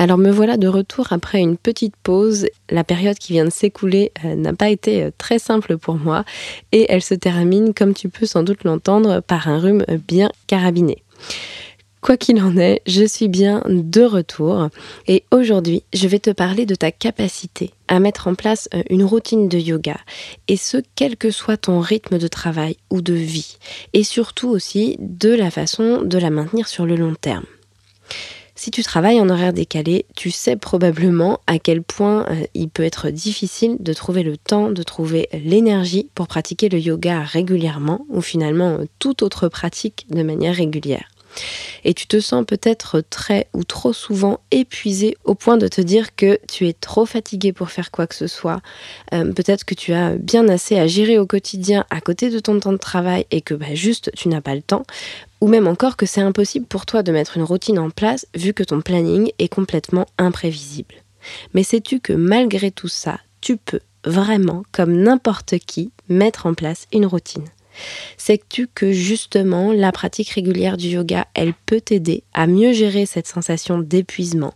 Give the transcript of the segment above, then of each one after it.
Alors me voilà de retour après une petite pause. La période qui vient de s'écouler euh, n'a pas été euh, très simple pour moi et elle se termine, comme tu peux sans doute l'entendre, par un rhume bien carabiné. Quoi qu'il en est, je suis bien de retour et aujourd'hui je vais te parler de ta capacité à mettre en place euh, une routine de yoga et ce quel que soit ton rythme de travail ou de vie et surtout aussi de la façon de la maintenir sur le long terme. Si tu travailles en horaire décalé, tu sais probablement à quel point euh, il peut être difficile de trouver le temps, de trouver l'énergie pour pratiquer le yoga régulièrement ou finalement euh, toute autre pratique de manière régulière et tu te sens peut-être très ou trop souvent épuisé au point de te dire que tu es trop fatigué pour faire quoi que ce soit. Euh, peut-être que tu as bien assez à gérer au quotidien à côté de ton temps de travail et que bah, juste tu n'as pas le temps. Ou même encore que c'est impossible pour toi de mettre une routine en place vu que ton planning est complètement imprévisible. Mais sais-tu que malgré tout ça, tu peux vraiment, comme n'importe qui, mettre en place une routine? Sais-tu que justement la pratique régulière du yoga, elle peut t'aider à mieux gérer cette sensation d'épuisement,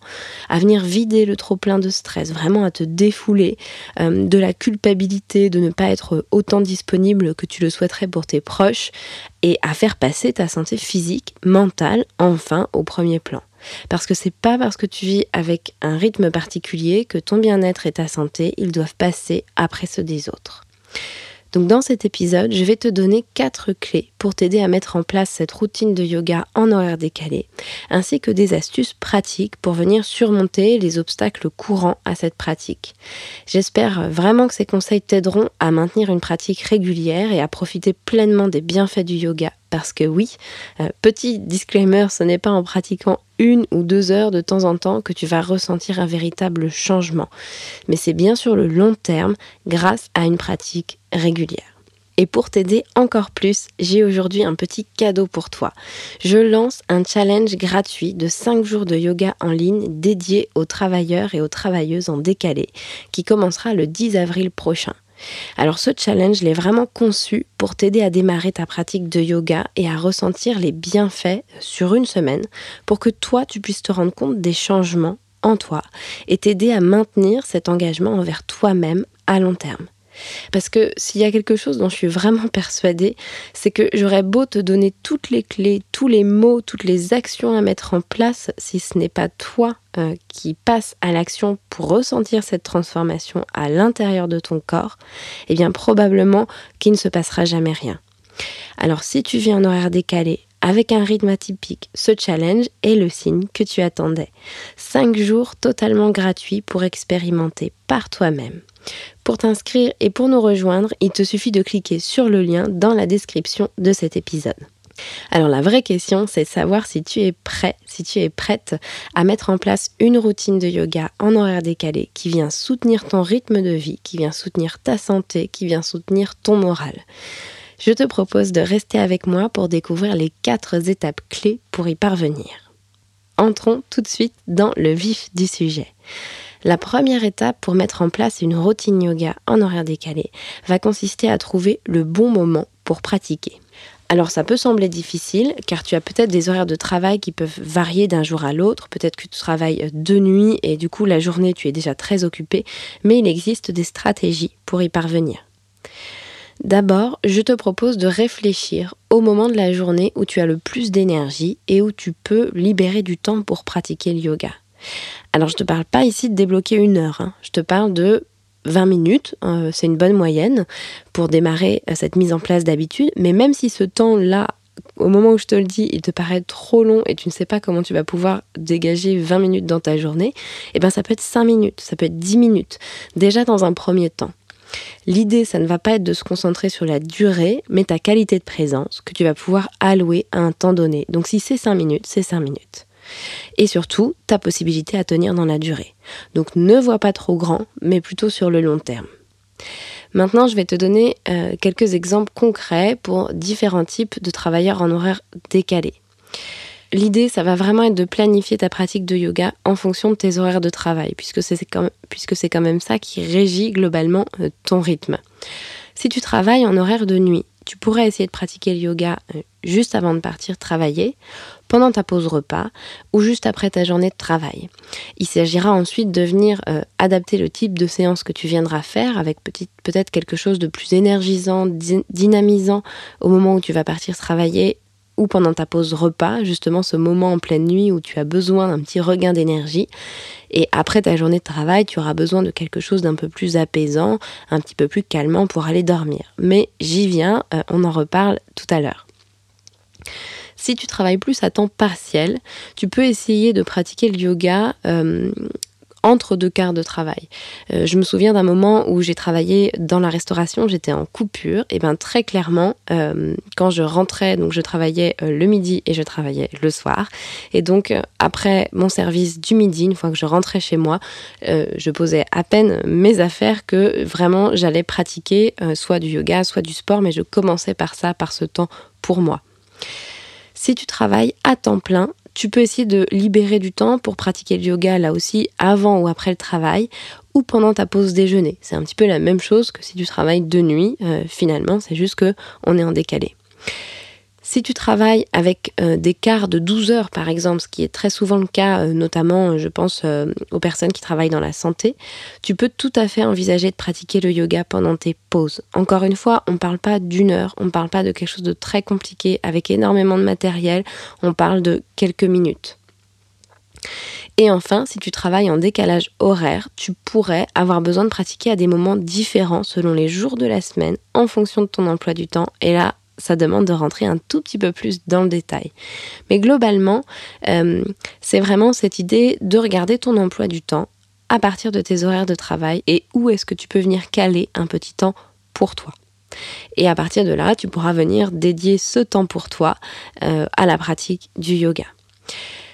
à venir vider le trop plein de stress, vraiment à te défouler euh, de la culpabilité de ne pas être autant disponible que tu le souhaiterais pour tes proches et à faire passer ta santé physique, mentale, enfin au premier plan? Parce que c'est pas parce que tu vis avec un rythme particulier que ton bien-être et ta santé, ils doivent passer après ceux des autres. Donc dans cet épisode, je vais te donner quatre clés pour t'aider à mettre en place cette routine de yoga en horaire décalé, ainsi que des astuces pratiques pour venir surmonter les obstacles courants à cette pratique. J'espère vraiment que ces conseils t'aideront à maintenir une pratique régulière et à profiter pleinement des bienfaits du yoga parce que oui, euh, petit disclaimer, ce n'est pas en pratiquant une ou deux heures de temps en temps que tu vas ressentir un véritable changement, mais c'est bien sur le long terme grâce à une pratique régulière. Et pour t'aider encore plus, j'ai aujourd'hui un petit cadeau pour toi. Je lance un challenge gratuit de 5 jours de yoga en ligne dédié aux travailleurs et aux travailleuses en décalé, qui commencera le 10 avril prochain. Alors ce challenge, l'est vraiment conçu pour t'aider à démarrer ta pratique de yoga et à ressentir les bienfaits sur une semaine pour que toi, tu puisses te rendre compte des changements en toi et t'aider à maintenir cet engagement envers toi-même à long terme. Parce que s'il y a quelque chose dont je suis vraiment persuadée, c'est que j'aurais beau te donner toutes les clés, tous les mots, toutes les actions à mettre en place, si ce n'est pas toi euh, qui passe à l'action pour ressentir cette transformation à l'intérieur de ton corps, eh bien probablement qu'il ne se passera jamais rien. Alors si tu vis en horaire décalé, avec un rythme atypique, ce challenge est le signe que tu attendais. 5 jours totalement gratuits pour expérimenter par toi-même. Pour t'inscrire et pour nous rejoindre, il te suffit de cliquer sur le lien dans la description de cet épisode. Alors la vraie question, c'est savoir si tu es prêt, si tu es prête à mettre en place une routine de yoga en horaire décalé qui vient soutenir ton rythme de vie, qui vient soutenir ta santé, qui vient soutenir ton moral. Je te propose de rester avec moi pour découvrir les quatre étapes clés pour y parvenir. Entrons tout de suite dans le vif du sujet. La première étape pour mettre en place une routine yoga en horaire décalé va consister à trouver le bon moment pour pratiquer. Alors ça peut sembler difficile car tu as peut-être des horaires de travail qui peuvent varier d'un jour à l'autre, peut-être que tu travailles de nuit et du coup la journée tu es déjà très occupé, mais il existe des stratégies pour y parvenir. D'abord, je te propose de réfléchir au moment de la journée où tu as le plus d'énergie et où tu peux libérer du temps pour pratiquer le yoga. Alors je te parle pas ici de débloquer une heure, hein. je te parle de 20 minutes, euh, c'est une bonne moyenne pour démarrer euh, cette mise en place d'habitude, mais même si ce temps-là au moment où je te le dis, il te paraît trop long et tu ne sais pas comment tu vas pouvoir dégager 20 minutes dans ta journée, eh bien ça peut être 5 minutes, ça peut être 10 minutes, déjà dans un premier temps. L'idée, ça ne va pas être de se concentrer sur la durée, mais ta qualité de présence que tu vas pouvoir allouer à un temps donné. Donc si c'est 5 minutes, c'est 5 minutes. Et surtout, ta possibilité à tenir dans la durée. Donc ne vois pas trop grand, mais plutôt sur le long terme. Maintenant, je vais te donner euh, quelques exemples concrets pour différents types de travailleurs en horaire décalé. L'idée, ça va vraiment être de planifier ta pratique de yoga en fonction de tes horaires de travail, puisque c'est quand, même ça qui régit globalement euh, ton rythme. Si tu travailles en horaire de nuit, tu pourrais essayer de pratiquer le yoga euh, juste avant de partir travailler, pendant ta pause repas ou juste après ta journée de travail. Il s'agira ensuite de venir euh, adapter le type de séance que tu viendras faire avec peut-être quelque chose de plus énergisant, dynamisant au moment où tu vas partir travailler ou pendant ta pause repas, justement ce moment en pleine nuit où tu as besoin d'un petit regain d'énergie. Et après ta journée de travail, tu auras besoin de quelque chose d'un peu plus apaisant, un petit peu plus calmant pour aller dormir. Mais j'y viens, euh, on en reparle tout à l'heure. Si tu travailles plus à temps partiel, tu peux essayer de pratiquer le yoga euh, entre deux quarts de travail. Euh, je me souviens d'un moment où j'ai travaillé dans la restauration, j'étais en coupure, et bien très clairement, euh, quand je rentrais, donc je travaillais euh, le midi et je travaillais le soir, et donc après mon service du midi, une fois que je rentrais chez moi, je posais à peine mes affaires que vraiment j'allais pratiquer soit du yoga, soit du sport, mais je commençais par ça, par ce temps pour moi. Si tu travailles à temps plein, tu peux essayer de libérer du temps pour pratiquer le yoga là aussi avant ou après le travail ou pendant ta pause déjeuner. C'est un petit peu la même chose que si tu travailles de nuit. Euh, finalement, c'est juste que on est en décalé. Si tu travailles avec euh, des quarts de 12 heures, par exemple, ce qui est très souvent le cas, euh, notamment, je pense, euh, aux personnes qui travaillent dans la santé, tu peux tout à fait envisager de pratiquer le yoga pendant tes pauses. Encore une fois, on ne parle pas d'une heure, on ne parle pas de quelque chose de très compliqué avec énormément de matériel, on parle de quelques minutes. Et enfin, si tu travailles en décalage horaire, tu pourrais avoir besoin de pratiquer à des moments différents selon les jours de la semaine en fonction de ton emploi du temps. Et là, ça demande de rentrer un tout petit peu plus dans le détail. Mais globalement, euh, c'est vraiment cette idée de regarder ton emploi du temps à partir de tes horaires de travail et où est-ce que tu peux venir caler un petit temps pour toi. Et à partir de là, tu pourras venir dédier ce temps pour toi euh, à la pratique du yoga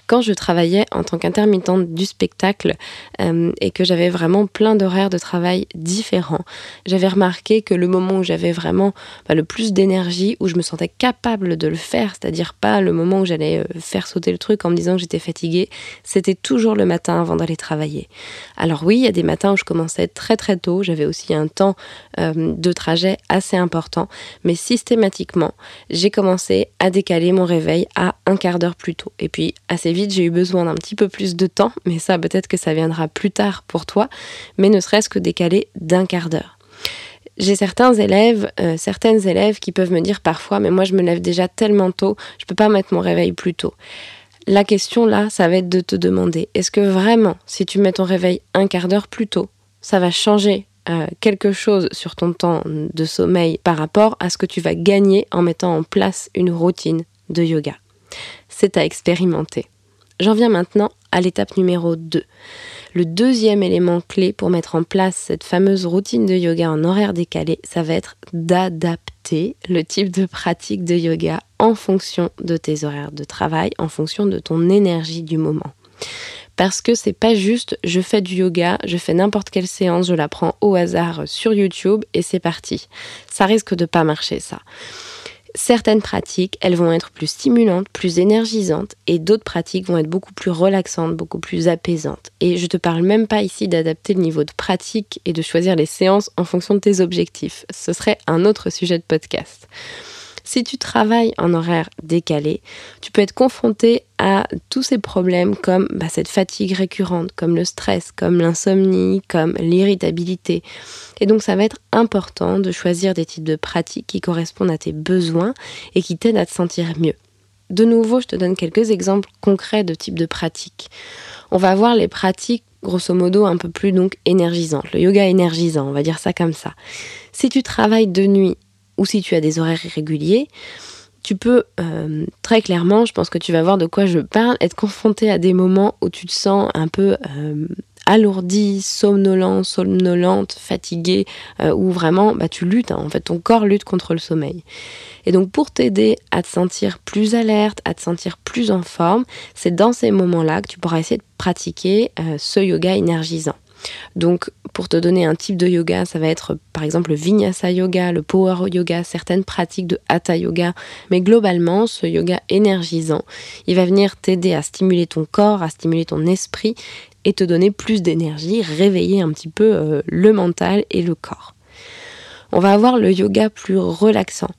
quand je travaillais en tant qu'intermittente du spectacle euh, et que j'avais vraiment plein d'horaires de travail différents, j'avais remarqué que le moment où j'avais vraiment bah, le plus d'énergie, où je me sentais capable de le faire, c'est-à-dire pas le moment où j'allais euh, faire sauter le truc en me disant que j'étais fatiguée, c'était toujours le matin avant d'aller travailler. Alors oui, il y a des matins où je commençais très très tôt, j'avais aussi un temps euh, de trajet assez important, mais systématiquement, j'ai commencé à décaler mon réveil à un quart d'heure plus tôt. Et puis assez j'ai eu besoin d'un petit peu plus de temps, mais ça peut-être que ça viendra plus tard pour toi, mais ne serait-ce que décaler d'un quart d'heure. J'ai certains élèves, euh, certaines élèves qui peuvent me dire parfois, mais moi je me lève déjà tellement tôt, je peux pas mettre mon réveil plus tôt. La question là, ça va être de te demander, est-ce que vraiment, si tu mets ton réveil un quart d'heure plus tôt, ça va changer euh, quelque chose sur ton temps de sommeil par rapport à ce que tu vas gagner en mettant en place une routine de yoga? C'est à expérimenter. J'en viens maintenant à l'étape numéro 2. Le deuxième élément clé pour mettre en place cette fameuse routine de yoga en horaire décalé, ça va être d'adapter le type de pratique de yoga en fonction de tes horaires de travail, en fonction de ton énergie du moment. Parce que c'est pas juste je fais du yoga, je fais n'importe quelle séance, je la prends au hasard sur YouTube et c'est parti. Ça risque de pas marcher ça. Certaines pratiques, elles vont être plus stimulantes, plus énergisantes, et d'autres pratiques vont être beaucoup plus relaxantes, beaucoup plus apaisantes. Et je te parle même pas ici d'adapter le niveau de pratique et de choisir les séances en fonction de tes objectifs. Ce serait un autre sujet de podcast. Si tu travailles en horaire décalé, tu peux être confronté à tous ces problèmes comme bah, cette fatigue récurrente, comme le stress, comme l'insomnie, comme l'irritabilité. Et donc ça va être important de choisir des types de pratiques qui correspondent à tes besoins et qui t'aident à te sentir mieux. De nouveau, je te donne quelques exemples concrets de types de pratiques. On va voir les pratiques grosso modo un peu plus donc énergisantes, le yoga énergisant, on va dire ça comme ça. Si tu travailles de nuit ou si tu as des horaires irréguliers, tu peux euh, très clairement, je pense que tu vas voir de quoi je parle, être confronté à des moments où tu te sens un peu euh, alourdi, somnolent, somnolente, fatigué, euh, où vraiment bah, tu luttes, hein. en fait ton corps lutte contre le sommeil. Et donc pour t'aider à te sentir plus alerte, à te sentir plus en forme, c'est dans ces moments-là que tu pourras essayer de pratiquer ce yoga énergisant. Donc, pour te donner un type de yoga, ça va être par exemple le vinyasa yoga, le power yoga, certaines pratiques de hatha yoga. Mais globalement, ce yoga énergisant, il va venir t'aider à stimuler ton corps, à stimuler ton esprit et te donner plus d'énergie, réveiller un petit peu euh, le mental et le corps on va avoir le yoga plus relaxant.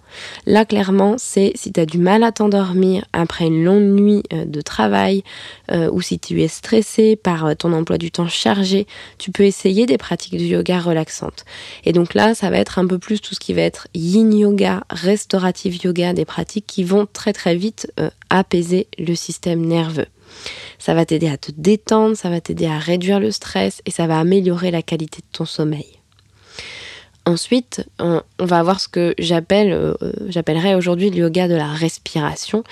Là, clairement, c'est si tu as du mal à t'endormir après une longue nuit euh, de travail euh, ou si tu es stressé par euh, ton emploi du temps chargé, tu peux essayer des pratiques de yoga relaxantes. Et donc là, ça va être un peu plus tout ce qui va être yin yoga, restaurative yoga, des pratiques qui vont très très vite apaiser le système nerveux. Ça va t'aider à te détendre, ça va t'aider à réduire le stress et ça va améliorer la qualité de ton sommeil. Ensuite, on, va avoir ce que euh, j'appellerais aujourd'hui le yoga de la respiration.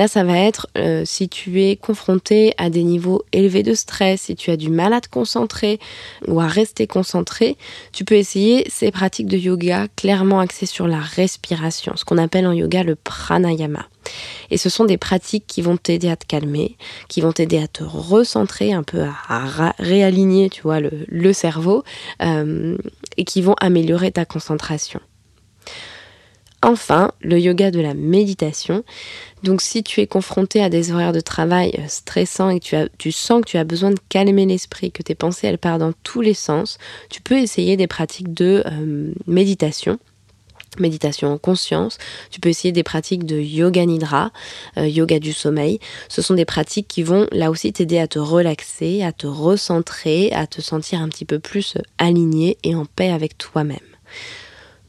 Là, ça va être euh, si tu es confronté à des niveaux élevés de stress, si tu as du mal à te concentrer ou à rester concentré, tu peux essayer ces pratiques de yoga clairement axées sur la respiration, ce qu'on appelle en yoga le pranayama. Et ce sont des pratiques qui vont t'aider à te calmer, qui vont t'aider à te recentrer, un peu à, réaligner, tu vois, le, cerveau, euh, et qui vont améliorer ta concentration. Enfin, le yoga de la méditation. Donc si tu es confronté à des horaires de travail euh, stressants et que tu, sens que tu as besoin de calmer l'esprit, que tes pensées elles partent dans tous les sens, tu peux essayer des pratiques de euh, méditation méditation en conscience. Tu peux essayer des pratiques de yoga nidra, euh, yoga du sommeil. Ce sont des pratiques qui vont là aussi t'aider à te relaxer, à te recentrer, à te sentir un petit peu plus aligné et en paix avec toi-même.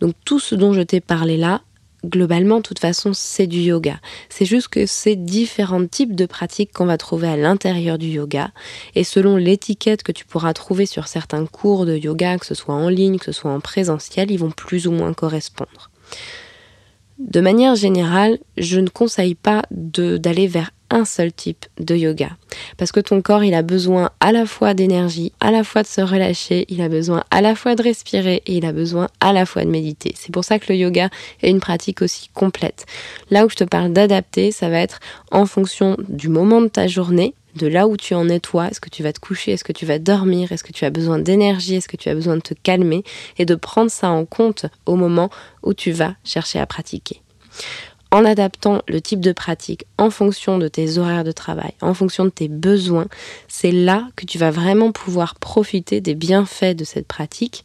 Donc tout ce dont je t'ai parlé là, globalement, de toute façon, c'est du yoga. C'est juste que c'est différents types de pratiques qu'on va trouver à l'intérieur du yoga. Et selon l'étiquette que tu pourras trouver sur certains cours de yoga, que ce soit en ligne, que ce soit en présentiel, ils vont plus ou moins correspondre. De manière générale, je ne conseille pas d'aller vers un seul type de yoga. Parce que ton corps, il a besoin à la fois d'énergie, à la fois de se relâcher, il a besoin à la fois de respirer et il a besoin à la fois de méditer. C'est pour ça que le yoga est une pratique aussi complète. Là où je te parle d'adapter, ça va être en fonction du moment de ta journée, de là où tu en es toi, est-ce que tu vas te coucher, est-ce que tu vas dormir, est-ce que tu as besoin d'énergie, est-ce que tu as besoin de te calmer, et de prendre ça en compte au moment où tu vas chercher à pratiquer en adaptant le type de pratique en fonction de tes horaires de travail, en fonction de tes besoins, c'est là que tu vas vraiment pouvoir profiter des bienfaits de cette pratique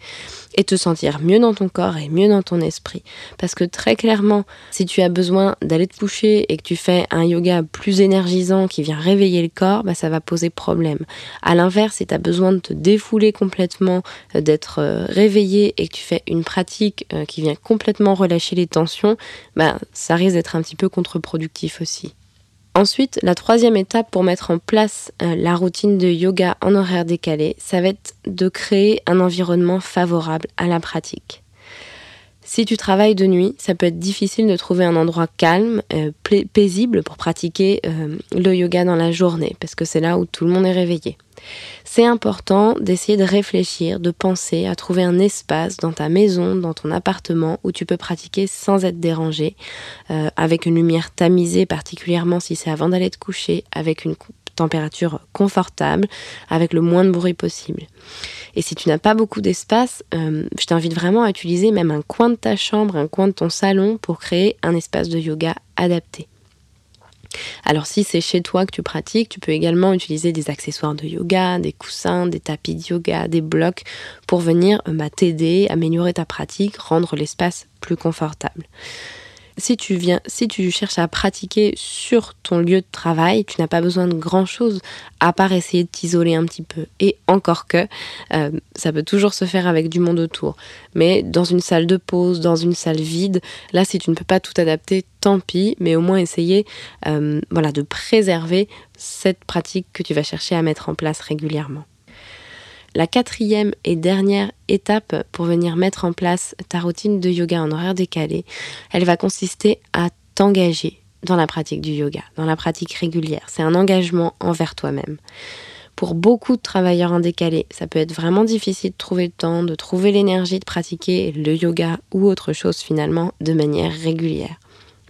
et te sentir mieux dans ton corps et mieux dans ton esprit. Parce que très clairement, si tu as besoin d'aller te coucher et que tu fais un yoga plus énergisant qui vient réveiller le corps, bah, ça va poser problème. À l'inverse, si tu as besoin de te défouler complètement, euh, d'être euh, réveillé et que tu fais une pratique euh, qui vient complètement relâcher les tensions, bah, ça risque un petit peu contre-productif aussi. Ensuite, la troisième étape pour mettre en place euh, la routine de yoga en horaire décalé, ça va être de créer un environnement favorable à la pratique. Si tu travailles de nuit, ça peut être difficile de trouver un endroit calme, euh, paisible pour pratiquer euh, le yoga dans la journée, parce que c'est là où tout le monde est réveillé. C'est important d'essayer de réfléchir, de penser à trouver un espace dans ta maison, dans ton appartement où tu peux pratiquer sans être dérangé, euh, avec une lumière tamisée particulièrement si c'est avant d'aller te coucher, avec une température confortable, avec le moins de bruit possible. Et si tu n'as pas beaucoup d'espace, euh, je t'invite vraiment à utiliser même un coin de ta chambre, un coin de ton salon pour créer un espace de yoga adapté. Alors si c'est chez toi que tu pratiques, tu peux également utiliser des accessoires de yoga, des coussins, des tapis de yoga, des blocs pour venir euh, bah, t'aider, améliorer ta pratique, rendre l'espace plus confortable si tu viens, si tu cherches à pratiquer sur ton lieu de travail, tu n'as pas besoin de grand chose à part essayer de t'isoler un petit peu. Et encore que euh, ça peut toujours se faire avec du monde autour. Mais dans une salle de pause, dans une salle vide, là, si tu ne peux pas tout adapter, tant pis. Mais au moins essayer, euh, voilà, de préserver cette pratique que tu vas chercher à mettre en place régulièrement. La quatrième et dernière étape pour venir mettre en place ta routine de yoga en horaire décalé, elle va consister à t'engager dans la pratique du yoga, dans la pratique régulière. C'est un engagement envers toi-même. Pour beaucoup de travailleurs en décalé, ça peut être vraiment difficile de trouver le temps, de trouver l'énergie de pratiquer le yoga ou autre chose finalement de manière régulière.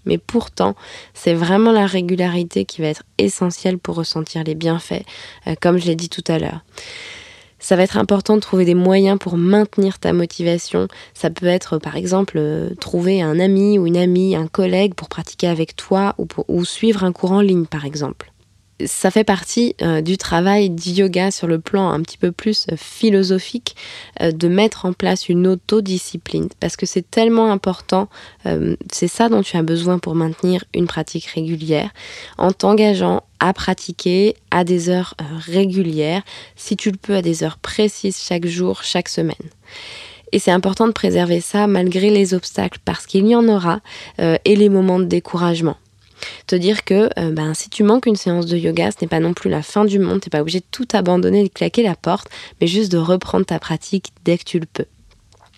Mais pourtant, c'est vraiment la régularité qui va être essentielle pour ressentir les bienfaits, euh, comme je l'ai dit tout à l'heure. Ça va être important de trouver des moyens pour maintenir ta motivation. Ça peut être par exemple euh, trouver un ami ou une amie, un collègue pour pratiquer avec toi ou suivre un cours en ligne par exemple ça fait partie euh, du travail du yoga sur le plan un petit peu plus euh, philosophique euh, de mettre en place une autodiscipline parce que c'est tellement important, c'est ça dont tu as besoin pour maintenir une pratique régulière en t'engageant à pratiquer à des heures régulières, si tu le peux à des heures précises chaque jour, chaque semaine. Et c'est important de préserver ça malgré les obstacles parce qu'il y en aura et les moments de découragement. Te dire que euh, ben, si tu manques une séance de yoga, ce n'est pas non plus la fin du monde, tu n'es pas obligé de tout abandonner, de claquer la porte, mais juste de reprendre ta pratique dès que tu le peux.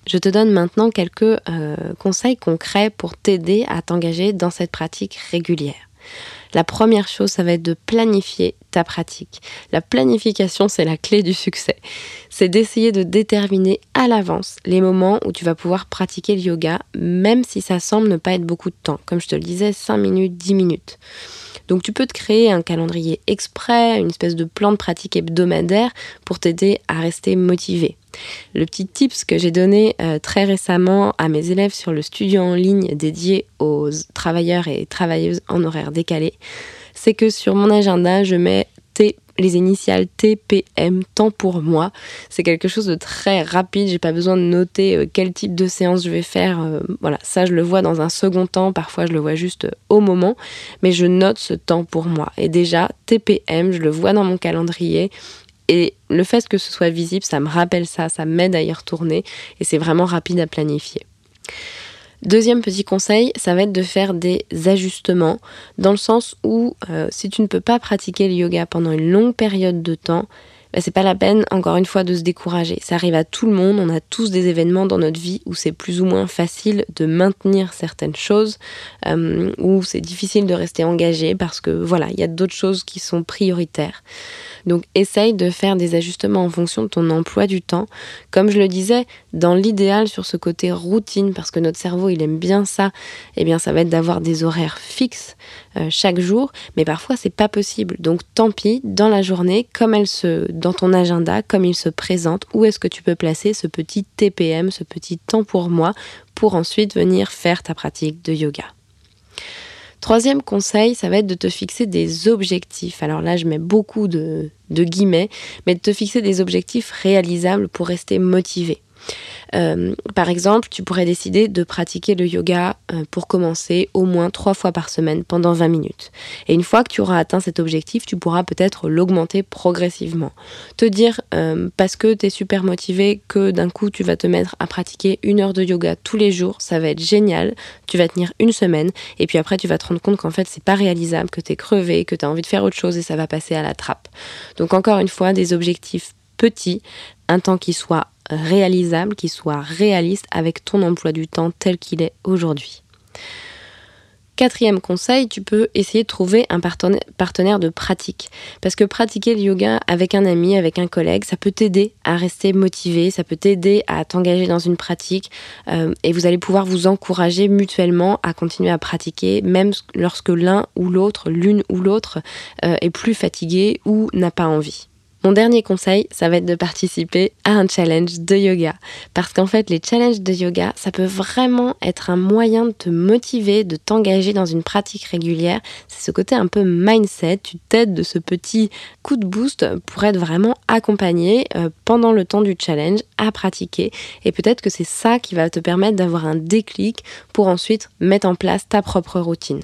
Je te donne maintenant quelques euh, conseils concrets pour t'aider à t'engager dans cette pratique régulière. La première chose, ça va être de planifier ta pratique. La planification, c'est la clé du succès. C'est d'essayer de déterminer à l'avance les moments où tu vas pouvoir pratiquer le yoga, même si ça semble ne pas être beaucoup de temps. Comme je te le disais, 5 minutes, 10 minutes. Donc tu peux te créer un calendrier exprès, une espèce de plan de pratique hebdomadaire pour t'aider à rester motivé. Le petit tips que j'ai donné euh, très récemment à mes élèves sur le studio en ligne dédié aux travailleurs et travailleuses en horaire décalé, c'est que sur mon agenda, je mets T les initiales TPM, temps pour moi. C'est quelque chose de très rapide, j'ai pas besoin de noter euh, quel type de séance je vais faire. Euh, voilà, ça je le vois dans un second temps, parfois je le vois juste euh, au moment, mais je note ce temps pour moi. Et déjà, TPM, je le vois dans mon calendrier. Et le fait que ce soit visible, ça me rappelle ça, ça m'aide à y retourner et c'est vraiment rapide à planifier. Deuxième petit conseil, ça va être de faire des ajustements dans le sens où euh, si tu ne peux pas pratiquer le yoga pendant une longue période de temps, bah, c'est pas la peine, encore une fois, de se décourager. Ça arrive à tout le monde, on a tous des événements dans notre vie où c'est plus ou moins facile de maintenir certaines choses, euh, où c'est difficile de rester engagé parce que voilà, il y a d'autres choses qui sont prioritaires. Donc essaye de faire des ajustements en fonction de ton emploi du temps. Comme je le disais, dans l'idéal sur ce côté routine, parce que notre cerveau il aime bien ça, eh bien ça va être d'avoir des horaires fixes euh, chaque jour, mais parfois c'est pas possible. Donc tant pis, dans la journée, comme elle se, ton agenda, comme il se présente, où est-ce que tu peux placer ce petit TPM, ce petit temps pour moi, pour ensuite venir faire ta pratique de yoga. Troisième conseil, ça va être de te fixer des objectifs. Alors là, je mets beaucoup de, de guillemets, mais de te fixer des objectifs réalisables pour rester motivé. Euh, par exemple, tu pourrais décider de pratiquer le yoga euh, pour commencer au moins trois fois par semaine pendant 20 minutes. Et une fois que tu auras atteint cet objectif, tu pourras peut-être l'augmenter progressivement. Te dire, euh, parce que tu es super motivé, que d'un coup tu vas te mettre à pratiquer une heure de yoga tous les jours, ça va être génial. Tu vas tenir une semaine et puis après tu vas te rendre compte qu'en fait c'est pas réalisable, que tu es crevé, que tu as envie de faire autre chose et ça va passer à la trappe. Donc encore une fois, des objectifs petits, un temps qui soit réalisable, qui soit réaliste avec ton emploi du temps tel qu'il est aujourd'hui. Quatrième conseil, tu peux essayer de trouver un partenaire de pratique. Parce que pratiquer le yoga avec un ami, avec un collègue, ça peut t'aider à rester motivé, ça peut t'aider à t'engager dans une pratique euh, et vous allez pouvoir vous encourager mutuellement à continuer à pratiquer, même lorsque l'un ou l'autre, l'une ou l'autre, euh, est plus fatigué ou n'a pas envie. Mon dernier conseil, ça va être de participer à un challenge de yoga. Parce qu'en fait, les challenges de yoga, ça peut vraiment être un moyen de te motiver, de t'engager dans une pratique régulière. C'est ce côté un peu mindset. Tu t'aides de ce petit coup de boost pour être vraiment accompagné euh, pendant le temps du challenge à pratiquer. Et peut-être que c'est ça qui va te permettre d'avoir un déclic pour ensuite mettre en place ta propre routine.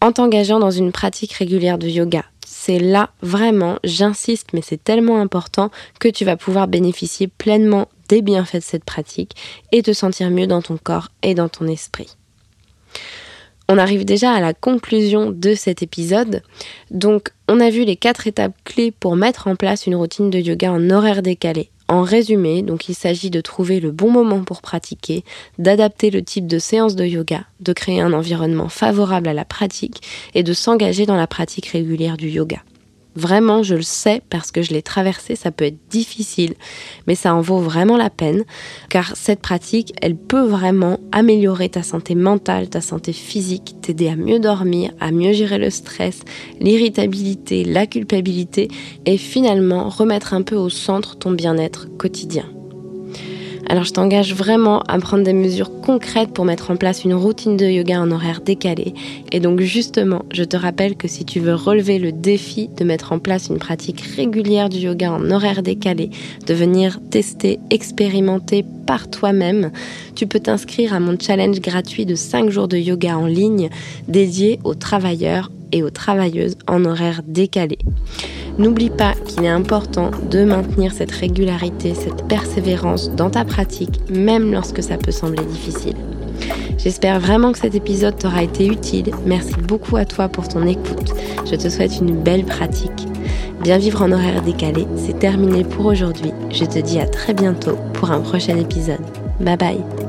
En t'engageant dans une pratique régulière de yoga, c'est là vraiment, j'insiste, mais c'est tellement important que tu vas pouvoir bénéficier pleinement des bienfaits de cette pratique et te sentir mieux dans ton corps et dans ton esprit. On arrive déjà à la conclusion de cet épisode. Donc, on a vu les quatre étapes clés pour mettre en place une routine de yoga en horaire décalé En résumé, donc il s'agit de trouver le bon moment pour pratiquer, d'adapter le type de séance de yoga, de créer un environnement favorable à la pratique et de s'engager dans la pratique régulière du yoga. Vraiment, je le sais parce que je l'ai traversé, ça peut être difficile, mais ça en vaut vraiment la peine, car cette pratique, elle peut vraiment améliorer ta santé mentale, ta santé physique, t'aider à mieux dormir, à mieux gérer le stress, l'irritabilité, la culpabilité, et finalement remettre un peu au centre ton bien-être quotidien. Alors je t'engage vraiment à prendre des mesures concrètes pour mettre en place une routine de yoga en horaire décalé. Et donc justement, je te rappelle que si tu veux relever le défi de mettre en place une pratique régulière du yoga en horaire décalé, de venir tester, expérimenter par toi-même, tu peux t'inscrire à mon challenge gratuit de 5 jours de yoga en ligne dédié aux travailleurs et aux travailleuses en horaire décalé. N'oublie pas qu'il est important de maintenir cette régularité, cette persévérance dans ta pratique, même lorsque ça peut sembler difficile. J'espère vraiment que cet épisode t'aura été utile. Merci beaucoup à toi pour ton écoute. Je te souhaite une belle pratique. Bien vivre en horaire décalé, c'est terminé pour aujourd'hui. Je te dis à très bientôt pour un prochain épisode. Bye bye